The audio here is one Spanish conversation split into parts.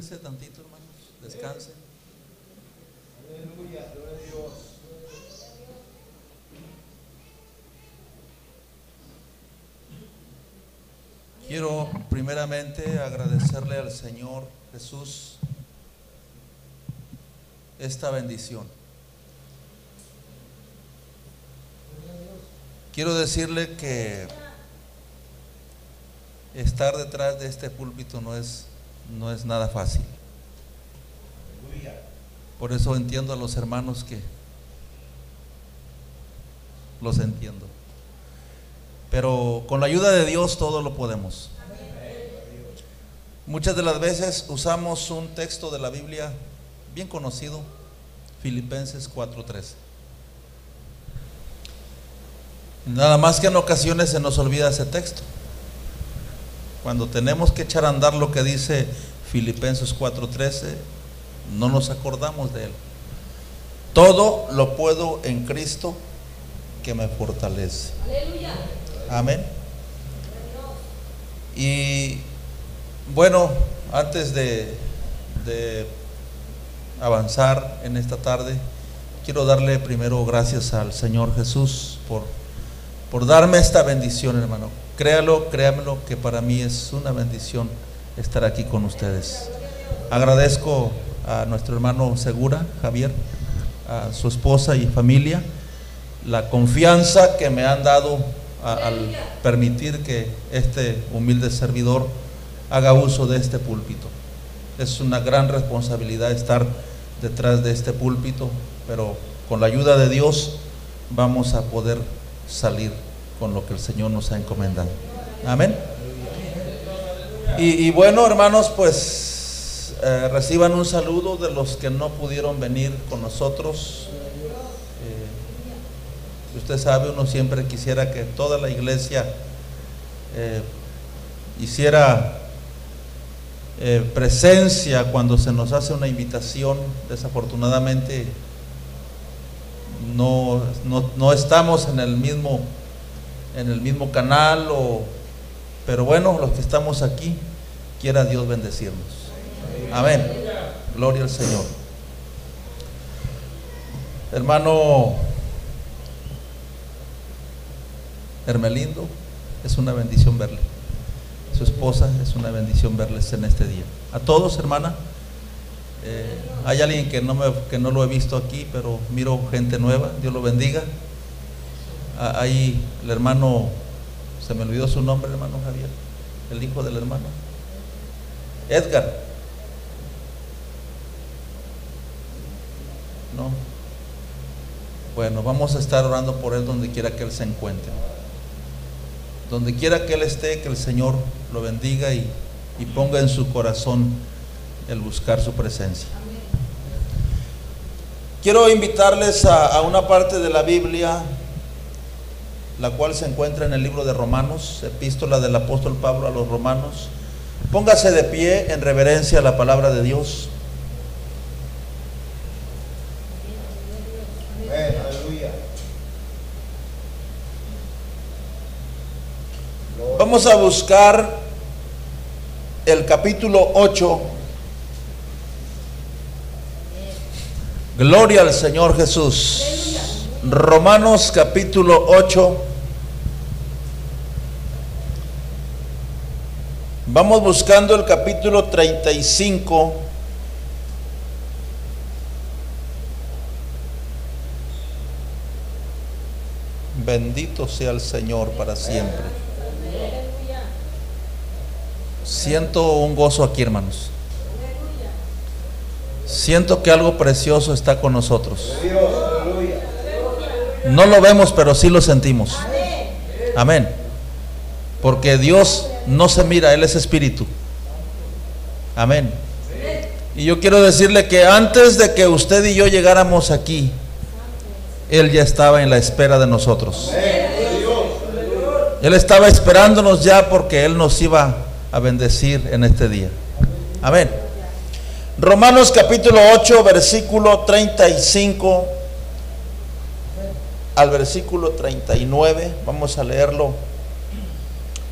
Siéntense tantito, hermanos. Descansen. Aleluya, gloria a Dios. Quiero primeramente agradecerle al Señor Jesús esta bendición. Quiero decirle que estar detrás de este púlpito no es, no es nada fácil. Por eso entiendo a los hermanos que los entiendo. Pero con la ayuda de Dios todo lo podemos. Muchas de las veces usamos un texto de la Biblia bien conocido, Filipenses 4:13. Nada más que en ocasiones se nos olvida ese texto. Cuando tenemos que echar a andar lo que dice Filipenses 4:13, no nos acordamos de él. Todo lo puedo en Cristo que me fortalece. Amén. Y bueno, antes de, de avanzar en esta tarde, quiero darle primero gracias al Señor Jesús por, por darme esta bendición, hermano. Créalo, créamelo, que para mí es una bendición estar aquí con ustedes. Agradezco a nuestro hermano Segura, Javier, a su esposa y familia, la confianza que me han dado al permitir que este humilde servidor haga uso de este púlpito. Es una gran responsabilidad estar detrás de este púlpito, pero con la ayuda de Dios vamos a poder salir con lo que el Señor nos ha encomendado. Amén. Y, bueno, hermanos, pues eh, reciban un saludo de los que no pudieron venir con nosotros. Eh, usted sabe, uno siempre quisiera que toda la iglesia eh, hiciera presencia cuando se nos hace una invitación. Desafortunadamente no, no, no estamos en el mismo en el mismo canal o pero bueno, los que estamos aquí, quiera Dios bendecirnos. Amén. Gloria al Señor. Hermano Hermelindo, es una bendición verle. Su esposa, es una bendición verles en este día. A todos, hermana. eh, hay alguien que no, me, que no lo he visto aquí, pero miro gente nueva. Dios lo bendiga. Ah, Ahí el hermano, se me olvidó su nombre, hermano Javier, el hijo del hermano. Edgar. No. Bueno, vamos a estar orando por él donde quiera que él se encuentre. Donde quiera que él esté, que el Señor lo bendiga y, y ponga en su corazón el buscar su presencia. Quiero invitarles a una parte de la Biblia, la cual se encuentra en el libro de Romanos, epístola del apóstol Pablo a los romanos. Póngase de pie en reverencia a la palabra de Dios. Vamos a buscar el capítulo 8. Gloria al Señor Jesús. Romanos capítulo 8. Vamos buscando el capítulo 35. Bendito sea el Señor para siempre. Siento un gozo aquí, hermanos. Siento que algo precioso está con nosotros. Dios. No lo vemos, pero sí lo sentimos. Amén. Porque Dios no se mira, Él es espíritu. Amén. Y yo quiero decirle que antes de que usted y yo llegáramos aquí, Él ya estaba en la espera de nosotros. Él estaba esperándonos ya porque Él nos iba a bendecir en este día. Amén. Romanos capítulo 8, versículo 35 al versículo 39. Vamos a leerlo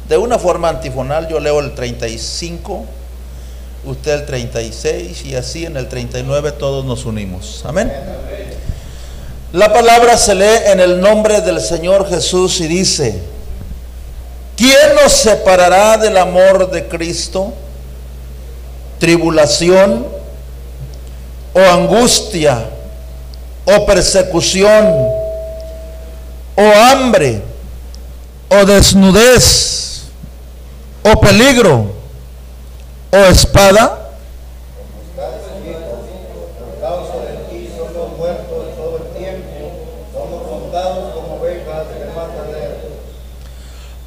de una forma antifonal. Yo leo el 35. usted el 36 y así en el 39 todos nos unimos. Amén. La palabra se lee en el nombre del Señor Jesús y dice, ¿quién nos separará del amor de Cristo? ¿Tribulación o angustia o persecución o hambre o desnudez o peligro o espada?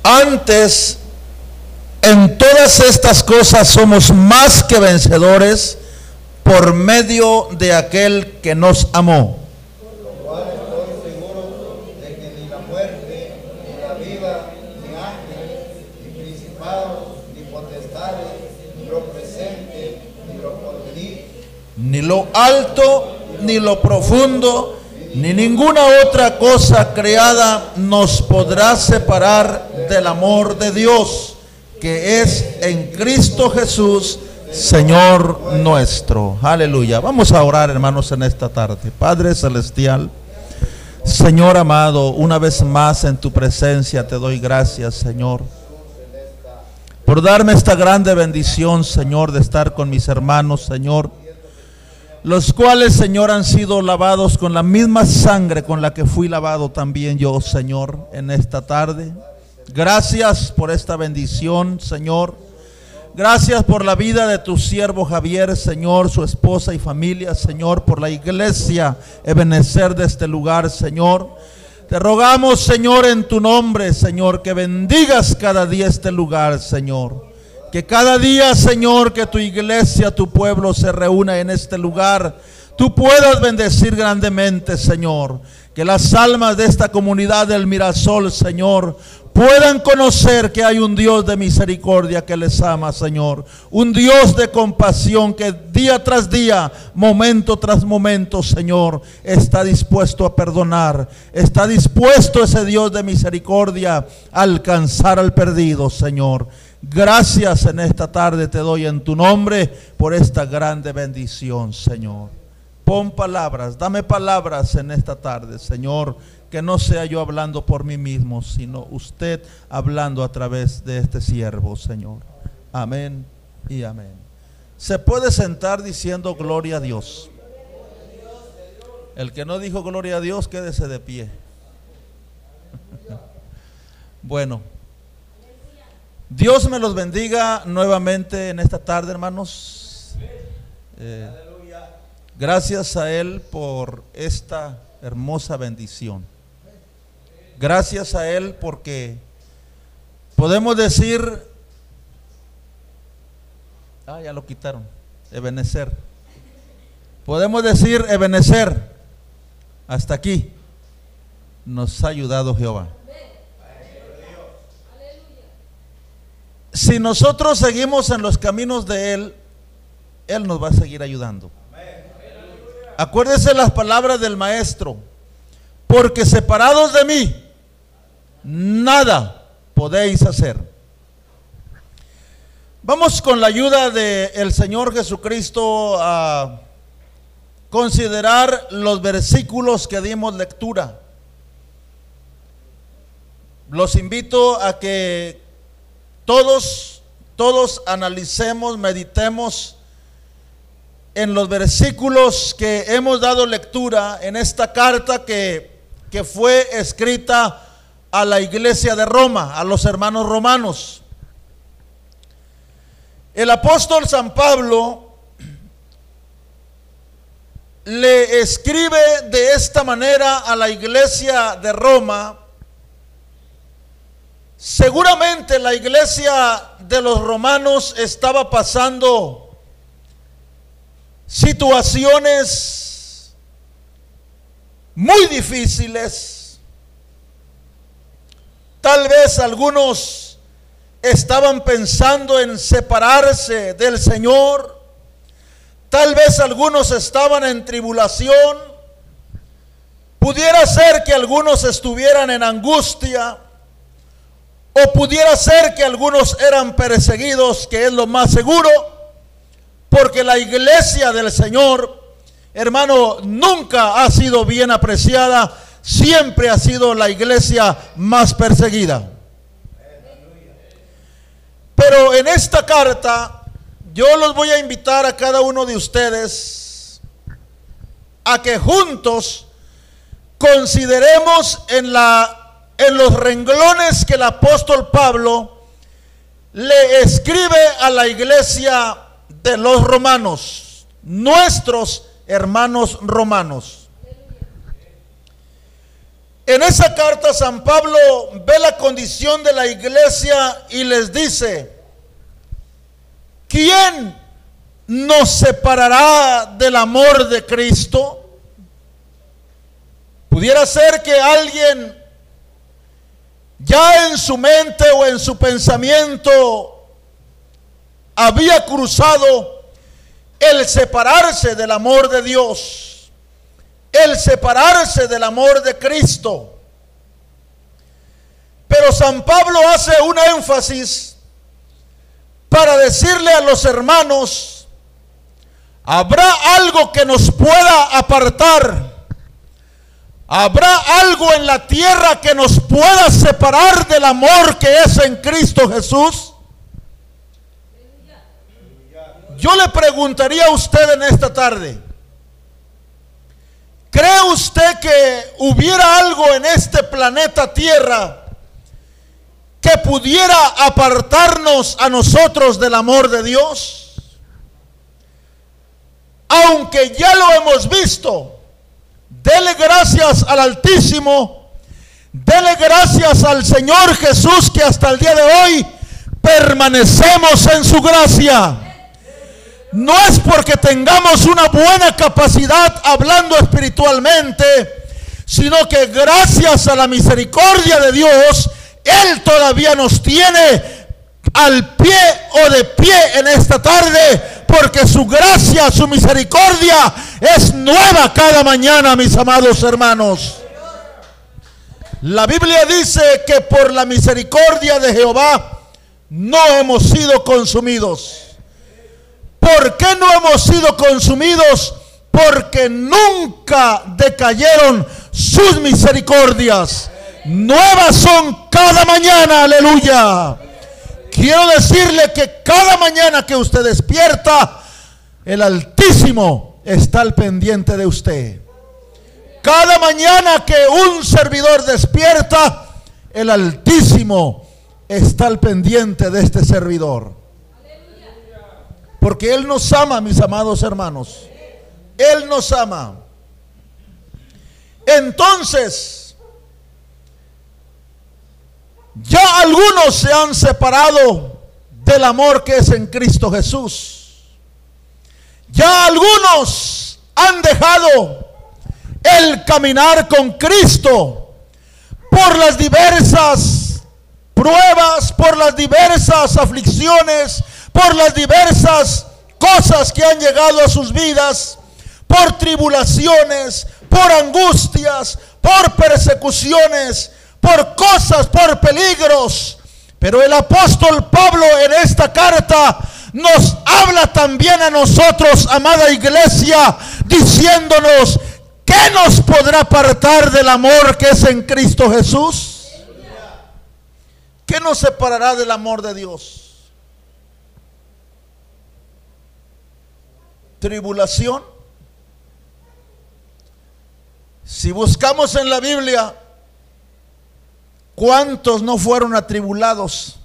Antes, en todas estas cosas somos más que vencedores por medio de aquel que nos amó. Lo cual estoy seguro de que ni la muerte, ni la vida, ni ángeles, ni principados, ni potestades, ni lo presente, ni lo porvenir, Ni lo alto, ni lo profundo, ni ninguna otra cosa creada nos podrá separar del amor de Dios, que es en Cristo Jesús, Señor nuestro. Aleluya. Vamos a orar, hermanos, en esta tarde. Padre Celestial. Señor amado, una vez más en tu presencia te doy gracias, Señor, por darme esta grande bendición, Señor, de estar con mis hermanos, Señor, los cuales, Señor, han sido lavados con la misma sangre con la que fui lavado también yo, Señor, en esta tarde. Gracias por esta bendición, Señor. Gracias por la vida de tu siervo Javier, Señor, su esposa y familia, Señor, por la iglesia Ebenecer de este lugar, Señor. Te rogamos, Señor, en tu nombre, Señor, que bendigas cada día este lugar, Señor. Que cada día, Señor, que tu iglesia, tu pueblo se reúna en este lugar, tú puedas bendecir grandemente, Señor. Que las almas de esta comunidad del Mirasol, Señor, puedan conocer que hay un Dios de misericordia que les ama, Señor. Un Dios de compasión que día tras día, momento tras momento, Señor, está dispuesto a perdonar. Está dispuesto ese Dios de misericordia a alcanzar al perdido, Señor. Gracias en esta tarde te doy en tu nombre por esta grande bendición, Señor. Pon palabras, dame palabras en esta tarde, Señor, que no sea yo hablando por mí mismo, sino usted hablando a través de este siervo, Señor. Amén y amén. Se puede sentar diciendo gloria a Dios. El que no dijo gloria a Dios, quédese de pie. Bueno, Dios me los bendiga nuevamente en esta tarde, hermanos. Eh, gracias a Él por esta hermosa bendición. Gracias a Él porque podemos decir, ah, ya lo quitaron, Ebenecer. Podemos decir, Ebenecer, hasta aquí nos ha ayudado Jehová. Si nosotros seguimos en los caminos de Él, Él nos va a seguir ayudando. Acuérdese las palabras del maestro, porque separados de mí, nada podéis hacer. Vamos con la ayuda del Señor Jesucristo a considerar los versículos que dimos lectura. Los invito a que todos, todos analicemos, meditemos en los versículos que hemos dado lectura en esta carta que, que fue escrita a la iglesia de Roma, a los hermanos romanos. El apóstol San Pablo le escribe de esta manera a la iglesia de Roma. Seguramente la iglesia de los romanos estaba pasando situaciones muy difíciles. Tal vez algunos estaban pensando en separarse del Señor. Tal vez algunos estaban en tribulación. Pudiera ser que algunos estuvieran en angustia. O pudiera ser que algunos eran perseguidos, que es lo más seguro. porque la iglesia del Señor, hermano, nunca ha sido bien apreciada, siempre ha sido la iglesia más perseguida. Pero en esta carta yo los voy a invitar a cada uno de ustedes a que juntos consideremos en, la, en los renglones que el apóstol Pablo le escribe a la iglesia de los romanos, nuestros hermanos romanos. En esa carta San Pablo ve la condición de la iglesia y les dice, ¿quién nos separará del amor de Cristo? Pudiera ser que alguien ya en su mente o en su pensamiento había cruzado el separarse del amor de Dios el separarse del amor de Cristo. Pero San Pablo hace un énfasis para decirle a los hermanos, habrá algo que nos pueda apartar. Habrá algo en la tierra que nos pueda separar del amor que es en Cristo Jesús. Yo le preguntaría a usted en esta tarde, ¿Cree usted que hubiera algo en este planeta Tierra que pudiera apartarnos a nosotros del amor de Dios? Aunque ya lo hemos visto, dele gracias al Altísimo, dele gracias al Señor Jesús que hasta el día de hoy permanecemos en su gracia. No es porque tengamos una buena capacidad hablando espiritualmente, sino que gracias a la misericordia de Dios, Él todavía nos tiene al pie o de pie en esta tarde, porque su gracia, su misericordia es nueva cada mañana, mis amados hermanos. La Biblia dice que por la misericordia de Jehová no hemos sido consumidos. ¿Por qué no hemos sido consumidos? Porque nunca decayeron sus misericordias. Nuevas son cada mañana, aleluya. Quiero decirle que cada mañana que usted despierta, el Altísimo está al pendiente de usted. Cada mañana que un servidor despierta, el Altísimo está al pendiente de este servidor. Porque Él nos ama, mis amados hermanos. Él nos ama. Entonces, ya algunos se han separado del amor que es en Cristo Jesús. Ya algunos han dejado el caminar con Cristo por las diversas pruebas, por las diversas aflicciones, por las diversas cosas que han llegado a sus vidas, por tribulaciones, por angustias, por persecuciones, por cosas, por peligros. Pero el apóstol Pablo en esta carta nos habla también a nosotros, amada iglesia, diciéndonos, ¿qué nos podrá apartar del amor que es en Cristo Jesús? ¿Qué nos separará del amor de Dios? tribulación. Si buscamos en la Biblia, ¿cuántos no fueron atribulados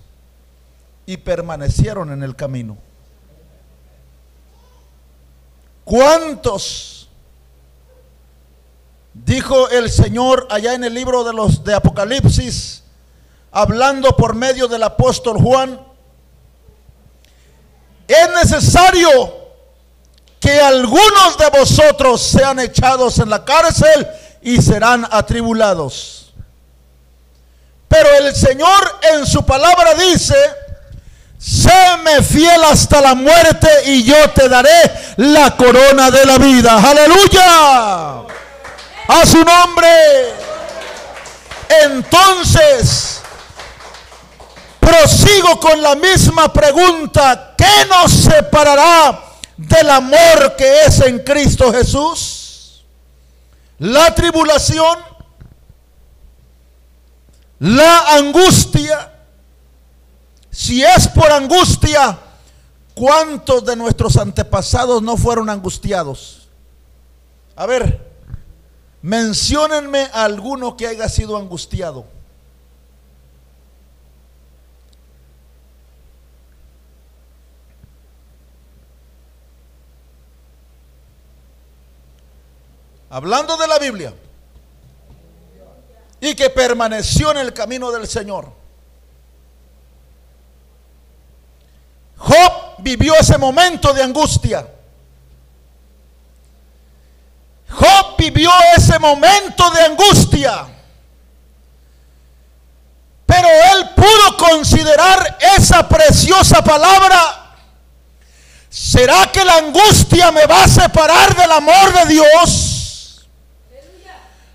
y permanecieron en el camino? ¿Cuántos? Dijo el Señor allá en el libro de los de Apocalipsis, hablando por medio del apóstol Juan, es necesario que algunos de vosotros sean echados en la cárcel y serán atribulados. Pero el Señor en su palabra dice, séme fiel hasta la muerte y yo te daré la corona de la vida. Aleluya. A su nombre. Entonces, prosigo con la misma pregunta. ¿Qué nos separará del amor que es en Cristo Jesús? La tribulación, la angustia. Si es por angustia, ¿cuántos de nuestros antepasados no fueron angustiados? A ver, menciónenme a alguno que haya sido angustiado. hablando de la Biblia, y que permaneció en el camino del Señor. Job vivió ese momento de angustia. Job vivió ese momento de angustia. Pero él pudo considerar esa preciosa palabra. ¿Será que la angustia me va a separar del amor de Dios?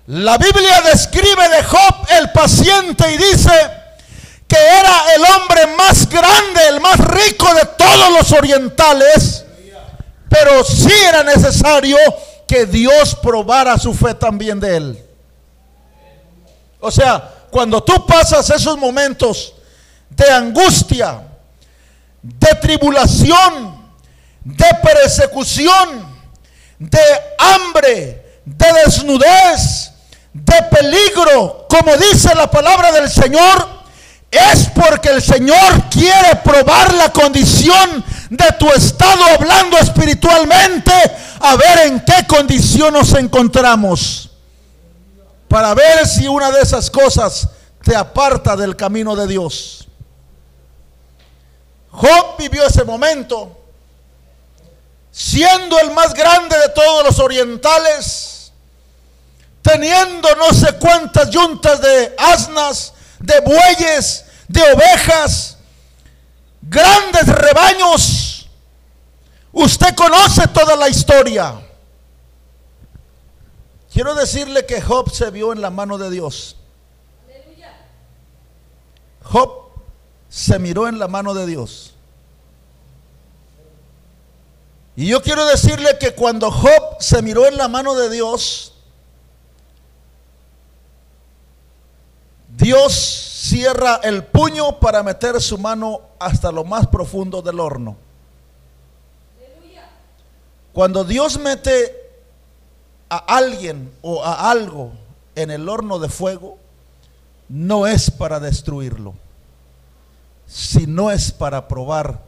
La Biblia describe de Job el paciente y dice que era el hombre más grande, el más rico de todos los orientales, pero sí era necesario que Dios probara su fe también de él. O sea, cuando tú pasas esos momentos de angustia, de tribulación, de persecución, de hambre, de desnudez, de peligro, como dice la palabra del Señor, es porque el Señor quiere probar la condición de tu estado hablando espiritualmente, a ver en qué condición nos encontramos, para ver si una de esas cosas te aparta del camino de Dios. Job vivió ese momento, siendo el más grande de todos los orientales, teniendo no sé cuántas yuntas de asnas, de bueyes, de ovejas, grandes rebaños. Usted conoce toda la historia. Quiero decirle que Job se vio en la mano de Dios. Job se miró en la mano de Dios. Y yo quiero decirle que cuando Job se miró en la mano de Dios, Dios cierra el puño para meter su mano hasta lo más profundo del horno. Cuando Dios mete a alguien o a algo en el horno de fuego, no es para destruirlo, sino es para probar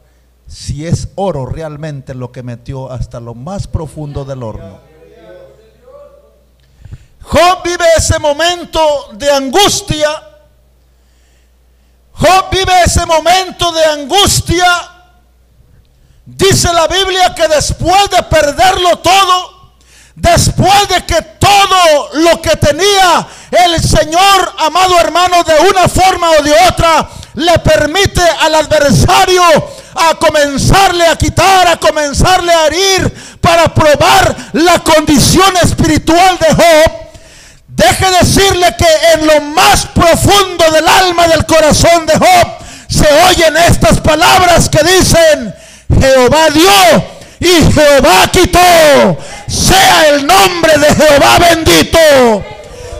si es oro realmente lo que metió hasta lo más profundo del horno. Job vive ese momento de angustia. Job vive ese momento de angustia. Dice la Biblia que después de perderlo todo, después de que todo lo que tenía el Señor, amado hermano, de una forma o de otra, le permite al adversario a comenzarle a quitar, a comenzarle a herir para probar la condición espiritual de Job. Deje decirle que en lo más profundo del alma del corazón de Job se oyen estas palabras que dicen, Jehová dio y Jehová quitó. Sea el nombre de Jehová bendito.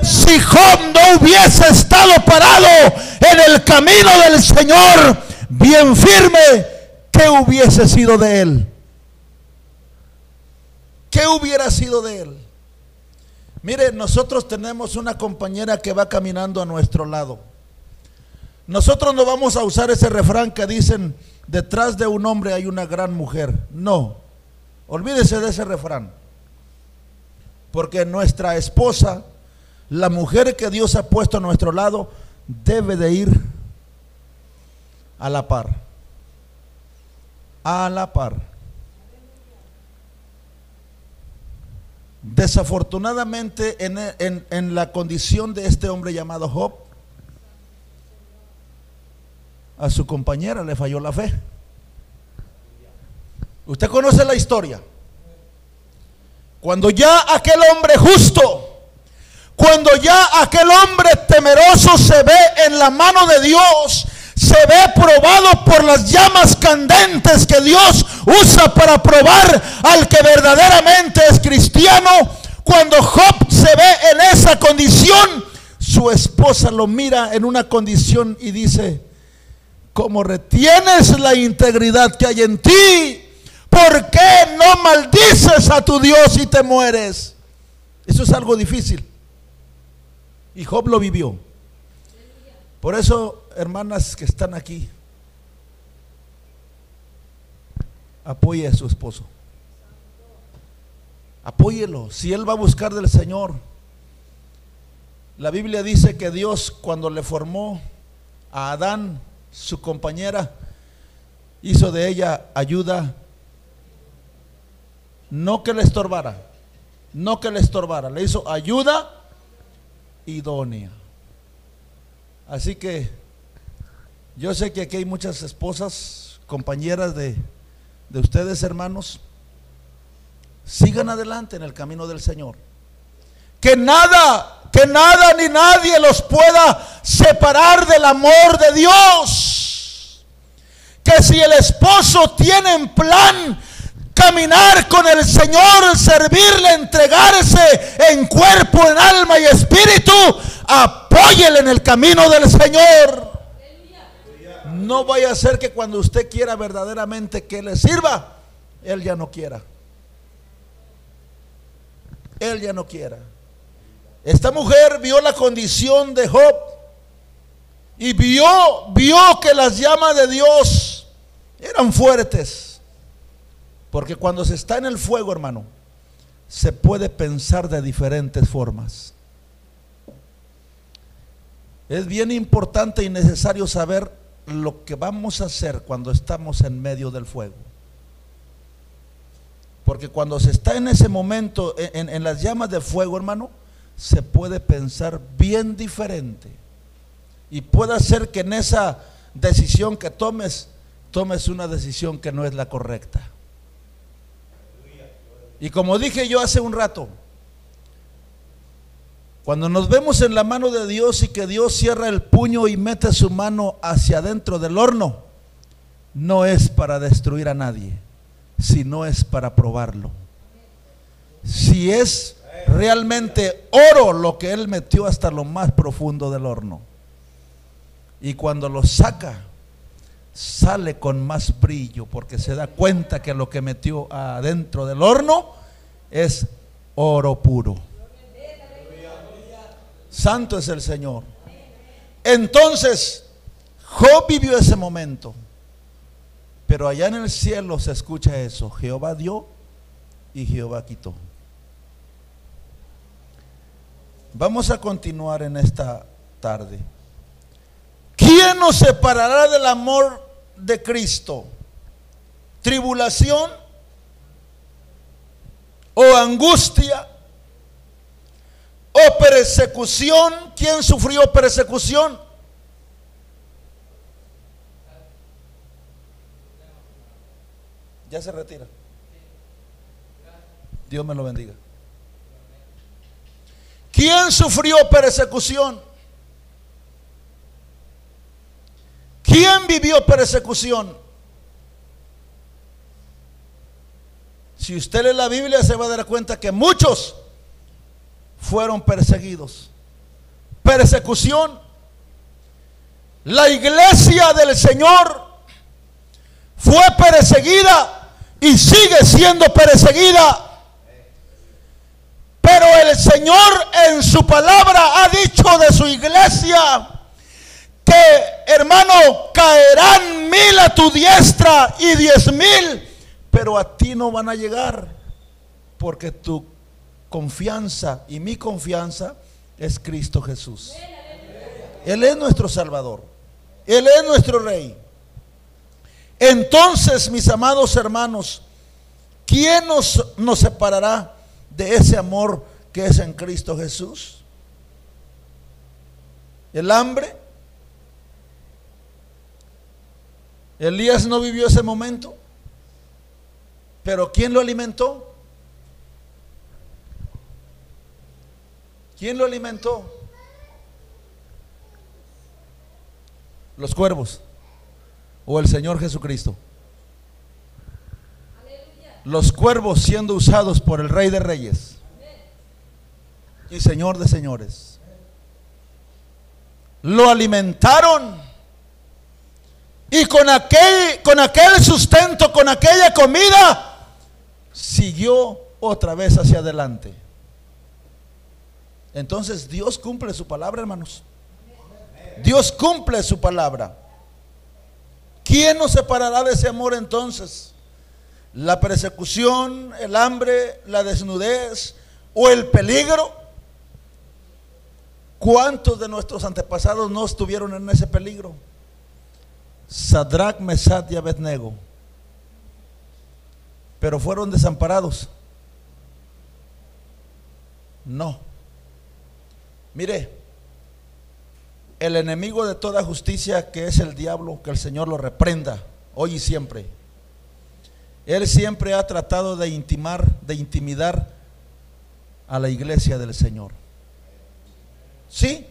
Si Job no hubiese estado parado en el camino del Señor, bien firme, ¿qué hubiese sido de él? ¿Qué hubiera sido de él? Mire, nosotros tenemos una compañera que va caminando a nuestro lado. Nosotros no vamos a usar ese refrán que dicen, detrás de un hombre hay una gran mujer. No, olvídese de ese refrán. Porque nuestra esposa, la mujer que Dios ha puesto a nuestro lado, debe de ir a la par. A la par. Desafortunadamente, en, la condición de este hombre llamado Job, a su compañera le falló la fe. Usted conoce la historia. Cuando ya aquel hombre justo, cuando ya aquel hombre temeroso se ve en la mano de Dios, se ve probado por las llamas candentes que Dios usa para probar al que verdaderamente es cristiano. Cuando Job se ve en esa condición, su esposa lo mira en una condición y dice, como retienes la integridad que hay en ti, ¿por qué no maldices a tu Dios y te mueres? Eso es algo difícil. Y Job lo vivió. Por eso, hermanas que están aquí, apoye a su esposo. Apóyelo. Si él va a buscar del Señor. La Biblia dice que Dios cuando le formó a Adán, su compañera, hizo de ella ayuda, no que le estorbara, no que le estorbara, le hizo ayuda idónea. Así que yo sé que aquí hay muchas esposas, compañeras de, de ustedes, hermanos. Sigan adelante en el camino del Señor. Que nada, que nada ni nadie los pueda separar del amor de Dios. Que si el esposo tiene en plan caminar con el Señor, servirle, entregarse en cuerpo, en alma y espíritu, apóyele en el camino del Señor. No vaya a ser que cuando usted quiera verdaderamente que le sirva, Él ya no quiera. Él ya no quiera. Esta mujer vio la condición de Job y vio, vio que las llamas de Dios eran fuertes. Porque cuando se está en el fuego, hermano, se puede pensar de diferentes formas. Es bien importante y necesario saber lo que vamos a hacer cuando estamos en medio del fuego. Porque cuando se está en ese momento, en, las llamas de fuego, hermano, se puede pensar bien diferente. Y puede ser que en esa decisión que tomes, tomes una decisión que no es la correcta. Y como dije yo hace un rato, cuando nos vemos en la mano de Dios y que Dios cierra el puño y mete su mano hacia adentro del horno, no es para destruir a nadie, sino es para probarlo. Si es realmente oro lo que él metió hasta lo más profundo del horno. Y cuando lo saca, sale con más brillo porque se da cuenta que lo que metió adentro del horno es oro puro. Santo es el Señor. Entonces, Job vivió ese momento. Pero allá en el cielo se escucha eso. Jehová dio y Jehová quitó. Vamos a continuar en esta tarde. ¿Quién nos separará del amor de Cristo? ¿Tribulación? ¿O angustia? ¿O persecución? ¿Quién sufrió persecución? Ya se retira. Dios me lo bendiga. ¿Quién sufrió persecución? ¿Quién vivió persecución? Si usted lee la Biblia se va a dar cuenta que muchos fueron perseguidos. Persecución. La iglesia del Señor fue perseguida y sigue siendo perseguida pero el Señor en su palabra ha dicho de su iglesia que, hermano, caerán mil a tu diestra y diez mil, pero a ti no van a llegar, porque tu confianza y mi confianza es Cristo Jesús. Él es nuestro Salvador. Él es nuestro Rey. Entonces, mis amados hermanos, ¿quién nos, nos separará de ese amor que es en Cristo Jesús? El hambre. Elías no vivió ese momento, pero ¿quién lo alimentó? ¿Quién lo alimentó? Los cuervos. o el Señor Jesucristo? Los cuervos siendo usados por el Rey de Reyes y Señor de Señores. Lo alimentaron y con aquel, con aquel sustento, con aquella comida, siguió otra vez hacia adelante. Entonces Dios cumple su palabra, hermanos. Dios cumple su palabra. ¿Quién nos separará de ese amor entonces? ¿La persecución, el hambre, la desnudez o el peligro? ¿Cuántos de nuestros antepasados no estuvieron en ese peligro? Sadrach, Mesad y Abednego. Pero fueron desamparados. No. Mire, el enemigo de toda justicia que es el diablo, que el Señor lo reprenda hoy y siempre. Él siempre ha tratado de intimar, de intimidar a la iglesia del Señor. ¿Sí?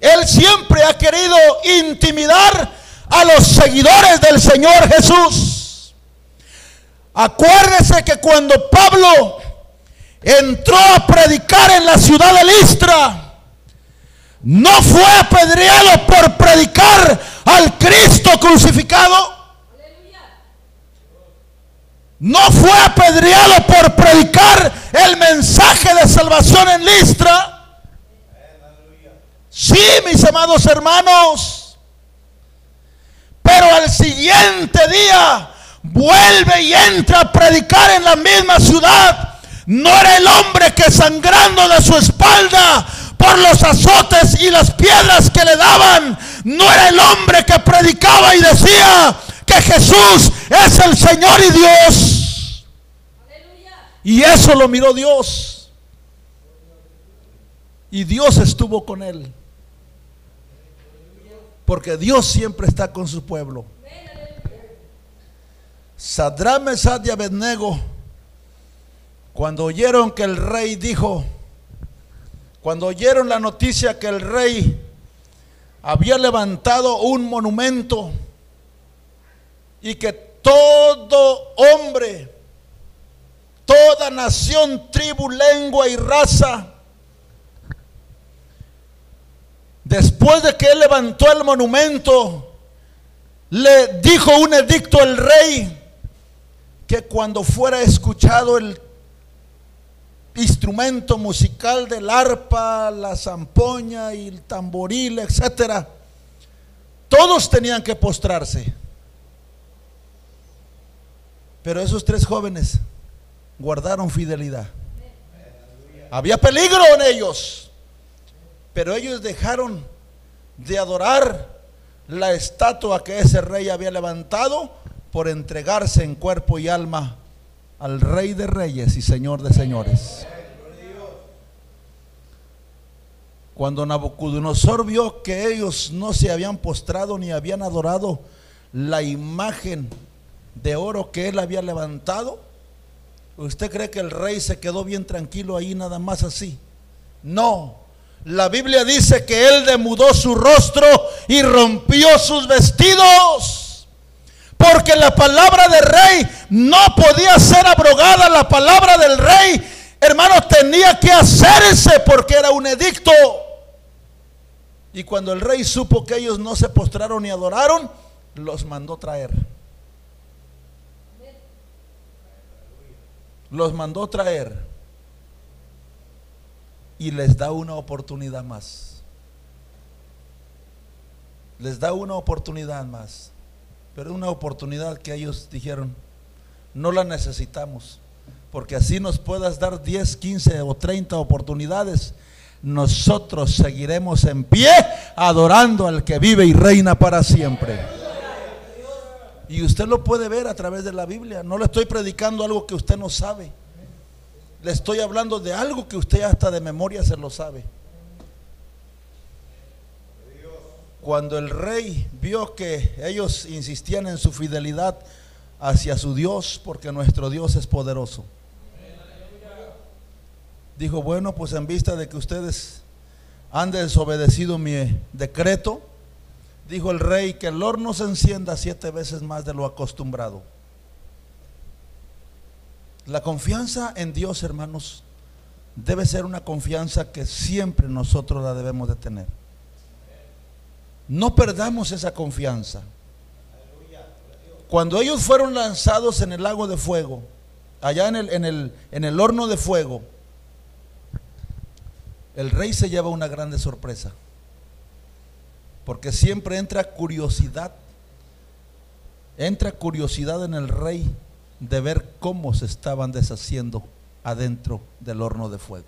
Él siempre ha querido intimidar a los seguidores del Señor Jesús. Acuérdese que cuando Pablo entró a predicar en la ciudad de Listra, no fue apedreado por predicar al Cristo crucificado. No fue apedreado por predicar el mensaje de salvación en Listra. Sí, mis amados hermanos. Pero al siguiente día vuelve y entra a predicar en la misma ciudad no era el hombre que sangrando de su espalda por los azotes y las piedras que le daban, no era el hombre que predicaba y decía que Jesús es el Señor y Dios. Y eso lo miró Dios. Y Dios estuvo con él. Porque Dios siempre está con su pueblo. Sadrame Mesad y Abednego cuando oyeron que el rey dijo, cuando oyeron la noticia que el rey había levantado un monumento y que todo hombre, toda nación, tribu, lengua y raza, después de que él levantó el monumento, le dijo un edicto al rey que cuando fuera escuchado el instrumento musical del arpa, la zampoña y el tamboril, etcétera, todos tenían que postrarse. Pero esos tres jóvenes guardaron fidelidad. Había peligro en ellos, pero ellos dejaron de adorar la estatua que ese rey había levantado por entregarse en cuerpo y alma al Rey de Reyes y Señor de Señores. Cuando Nabucodonosor vio que ellos no se habían postrado ni habían adorado la imagen de oro que él había levantado, ¿usted cree que el rey se quedó bien tranquilo ahí nada más así? No. La Biblia dice que él demudó su rostro y rompió sus vestidos. Porque la palabra del rey no podía ser abrogada. La palabra del rey, hermanos, tenía que hacerse porque era un edicto. Y cuando el rey supo que ellos no se postraron ni adoraron, los mandó traer. Los mandó traer. Y les da una oportunidad más. Les da una oportunidad más. Pero una oportunidad que ellos dijeron, no la necesitamos, porque así nos puedas dar 10, 15 o 30 oportunidades, nosotros seguiremos en pie adorando al que vive y reina para siempre. Y usted lo puede ver a través de la Biblia. No le estoy predicando algo que usted no sabe. Le estoy hablando de algo que usted hasta de memoria se lo sabe. Cuando el rey vio que ellos insistían en su fidelidad hacia su Dios, porque nuestro Dios es poderoso, dijo, bueno, pues en vista de que ustedes han desobedecido mi decreto, dijo el rey, que el horno se encienda siete veces más de lo acostumbrado. La confianza en Dios, hermanos, debe ser una confianza que siempre nosotros la debemos de tener. No perdamos esa confianza. Cuando ellos fueron lanzados en el lago de fuego, allá en el, en el, en el horno de fuego, el rey se lleva una grande sorpresa. Porque siempre entra curiosidad. Entra curiosidad en el rey de ver cómo se estaban deshaciendo adentro del horno de fuego.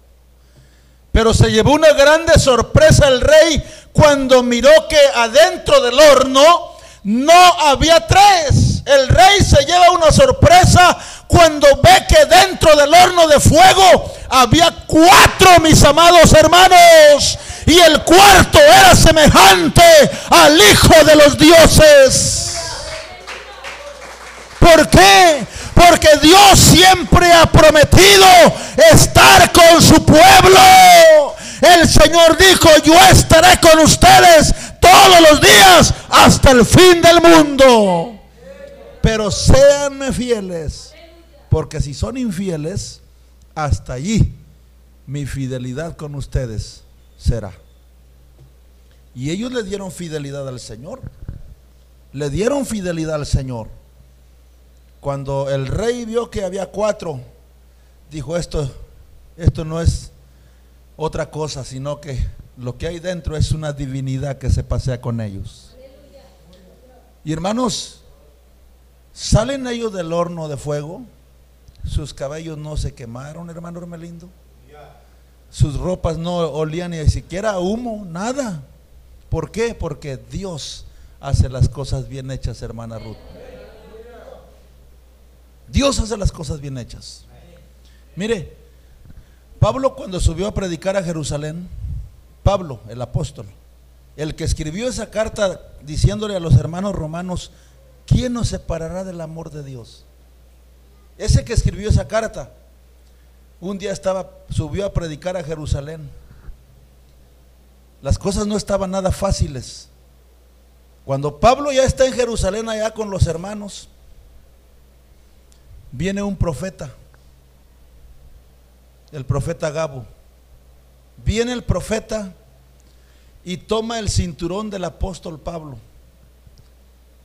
Pero se llevó una grande sorpresa el rey cuando miró que adentro del horno no había tres. El rey se lleva una sorpresa cuando ve que dentro del horno de fuego había cuatro, mis amados hermanos. Y el cuarto era semejante al Hijo de los dioses. ¿Por qué? Porque Dios siempre ha prometido estar con su pueblo. El Señor dijo, yo estaré con ustedes todos los días hasta el fin del mundo. Pero sean fieles, porque si son infieles, hasta allí mi fidelidad con ustedes será. Y ellos le dieron fidelidad al Señor. Le dieron fidelidad al Señor. Cuando el rey vio que había cuatro, dijo esto, esto no es otra cosa, sino que lo que hay dentro es una divinidad que se pasea con ellos. Y hermanos, salen ellos del horno de fuego, sus cabellos no se quemaron, hermano Hermelindo. Sus ropas no olían ni siquiera humo, nada. ¿Por qué? Porque Dios hace las cosas bien hechas, hermana Ruth. Dios hace las cosas bien hechas. Mire, Pablo cuando subió a predicar a Jerusalén, Pablo, el apóstol, el que escribió esa carta diciéndole a los hermanos romanos, ¿quién nos separará del amor de Dios? Ese que escribió esa carta, un día estaba, subió a predicar a Jerusalén. Las cosas no estaban nada fáciles. Cuando Pablo ya está en Jerusalén allá con los hermanos, viene un profeta, el profeta Gabo. Viene el profeta y toma el cinturón del apóstol Pablo.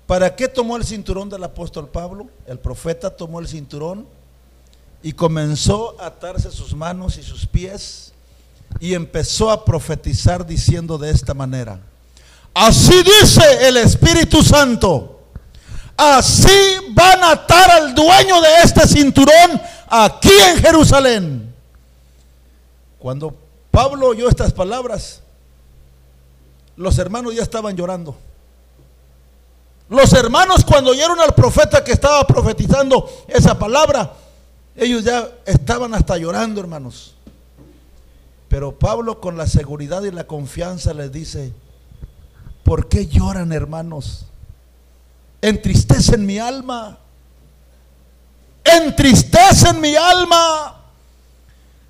¿Para qué tomó el cinturón del apóstol Pablo? El profeta tomó el cinturón y comenzó a atarse sus manos y sus pies y empezó a profetizar diciendo de esta manera, así dice el Espíritu Santo Así van a atar al dueño de este cinturón aquí en Jerusalén. Cuando Pablo oyó estas palabras, los hermanos ya estaban llorando. Los hermanos cuando oyeron al profeta que estaba profetizando esa palabra, ellos ya estaban hasta llorando, hermanos. Pero Pablo con la seguridad y la confianza les dice, ¿por qué lloran, hermanos? entristecen mi alma. Entristecen mi alma.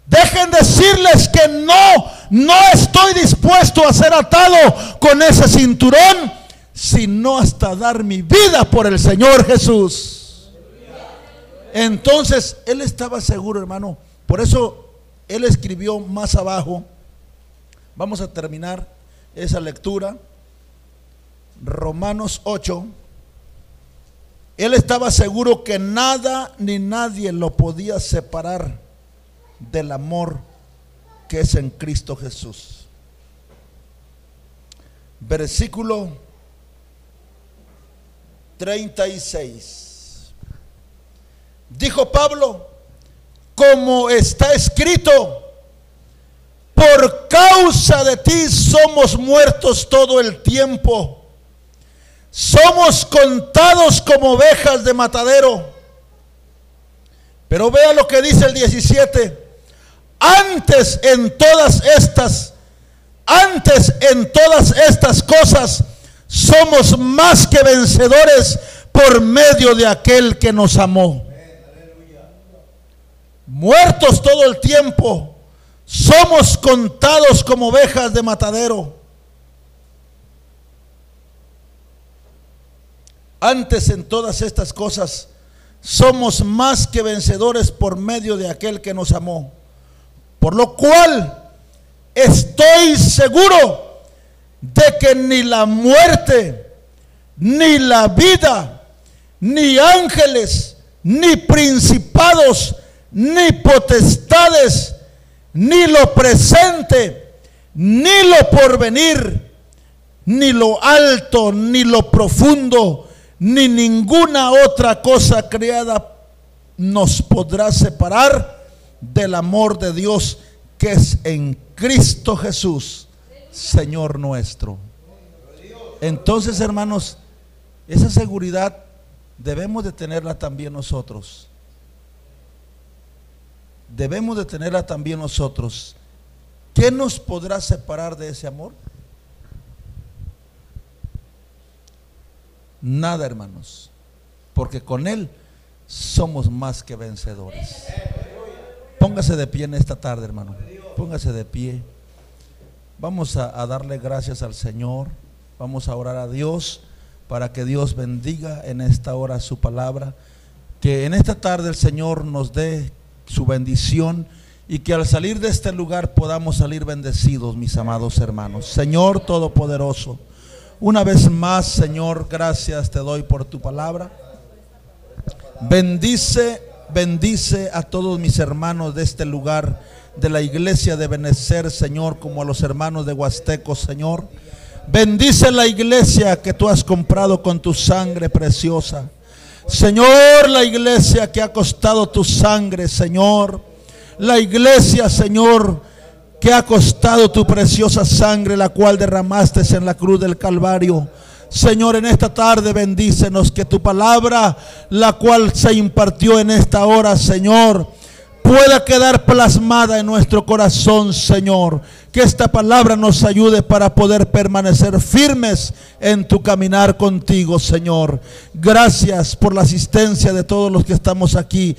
Dejen decirles que no, no estoy dispuesto a ser atado con ese cinturón, sino hasta dar mi vida por el Señor Jesús. Entonces, él estaba seguro, hermano. Por eso él escribió más abajo. Vamos a terminar esa lectura. Romanos 8. Él estaba seguro que nada ni nadie lo podía separar del amor que es en Cristo Jesús. Versículo 36. Dijo Pablo, como está escrito, por causa de ti somos muertos todo el tiempo somos contados como ovejas de matadero. Pero vea lo que dice el 17. Antes en todas estas, antes en todas estas cosas, somos más que vencedores por medio de aquel que nos amó. Muertos todo el tiempo, somos contados como ovejas de matadero. Antes en todas estas cosas somos más que vencedores por medio de aquel que nos amó. Por lo cual estoy seguro de que ni la muerte, ni la vida, ni ángeles, ni principados, ni potestades, ni lo presente, ni lo porvenir, ni lo alto, ni lo profundo, ni ninguna otra cosa creada nos podrá separar del amor de Dios que es en Cristo Jesús, Señor nuestro. Entonces, hermanos, esa seguridad debemos de tenerla también nosotros. Debemos de tenerla también nosotros. ¿Qué nos podrá separar de ese amor? Nada, hermanos, porque con Él somos más que vencedores. Póngase de pie en esta tarde, hermano. Póngase de pie. Vamos a, darle gracias al Señor. Vamos a orar a Dios para que Dios bendiga en esta hora su palabra. Que en esta tarde el Señor nos dé su bendición y que al salir de este lugar podamos salir bendecidos, mis amados hermanos. Señor Todopoderoso. Una vez más, Señor, gracias te doy por tu palabra. Bendice, bendice a todos mis hermanos de este lugar, de la iglesia de Benecer, Señor, como a los hermanos de Huasteco, Señor. Bendice la iglesia que tú has comprado con tu sangre preciosa. Señor, la iglesia que ha costado tu sangre, Señor. La iglesia, Señor, que ha costado tu preciosa sangre, la cual derramaste en la cruz del Calvario. Señor, en esta tarde bendícenos que tu palabra, la cual se impartió en esta hora, Señor, pueda quedar plasmada en nuestro corazón, Señor. Que esta palabra nos ayude para poder permanecer firmes en tu caminar contigo, Señor. Gracias por la asistencia de todos los que estamos aquí.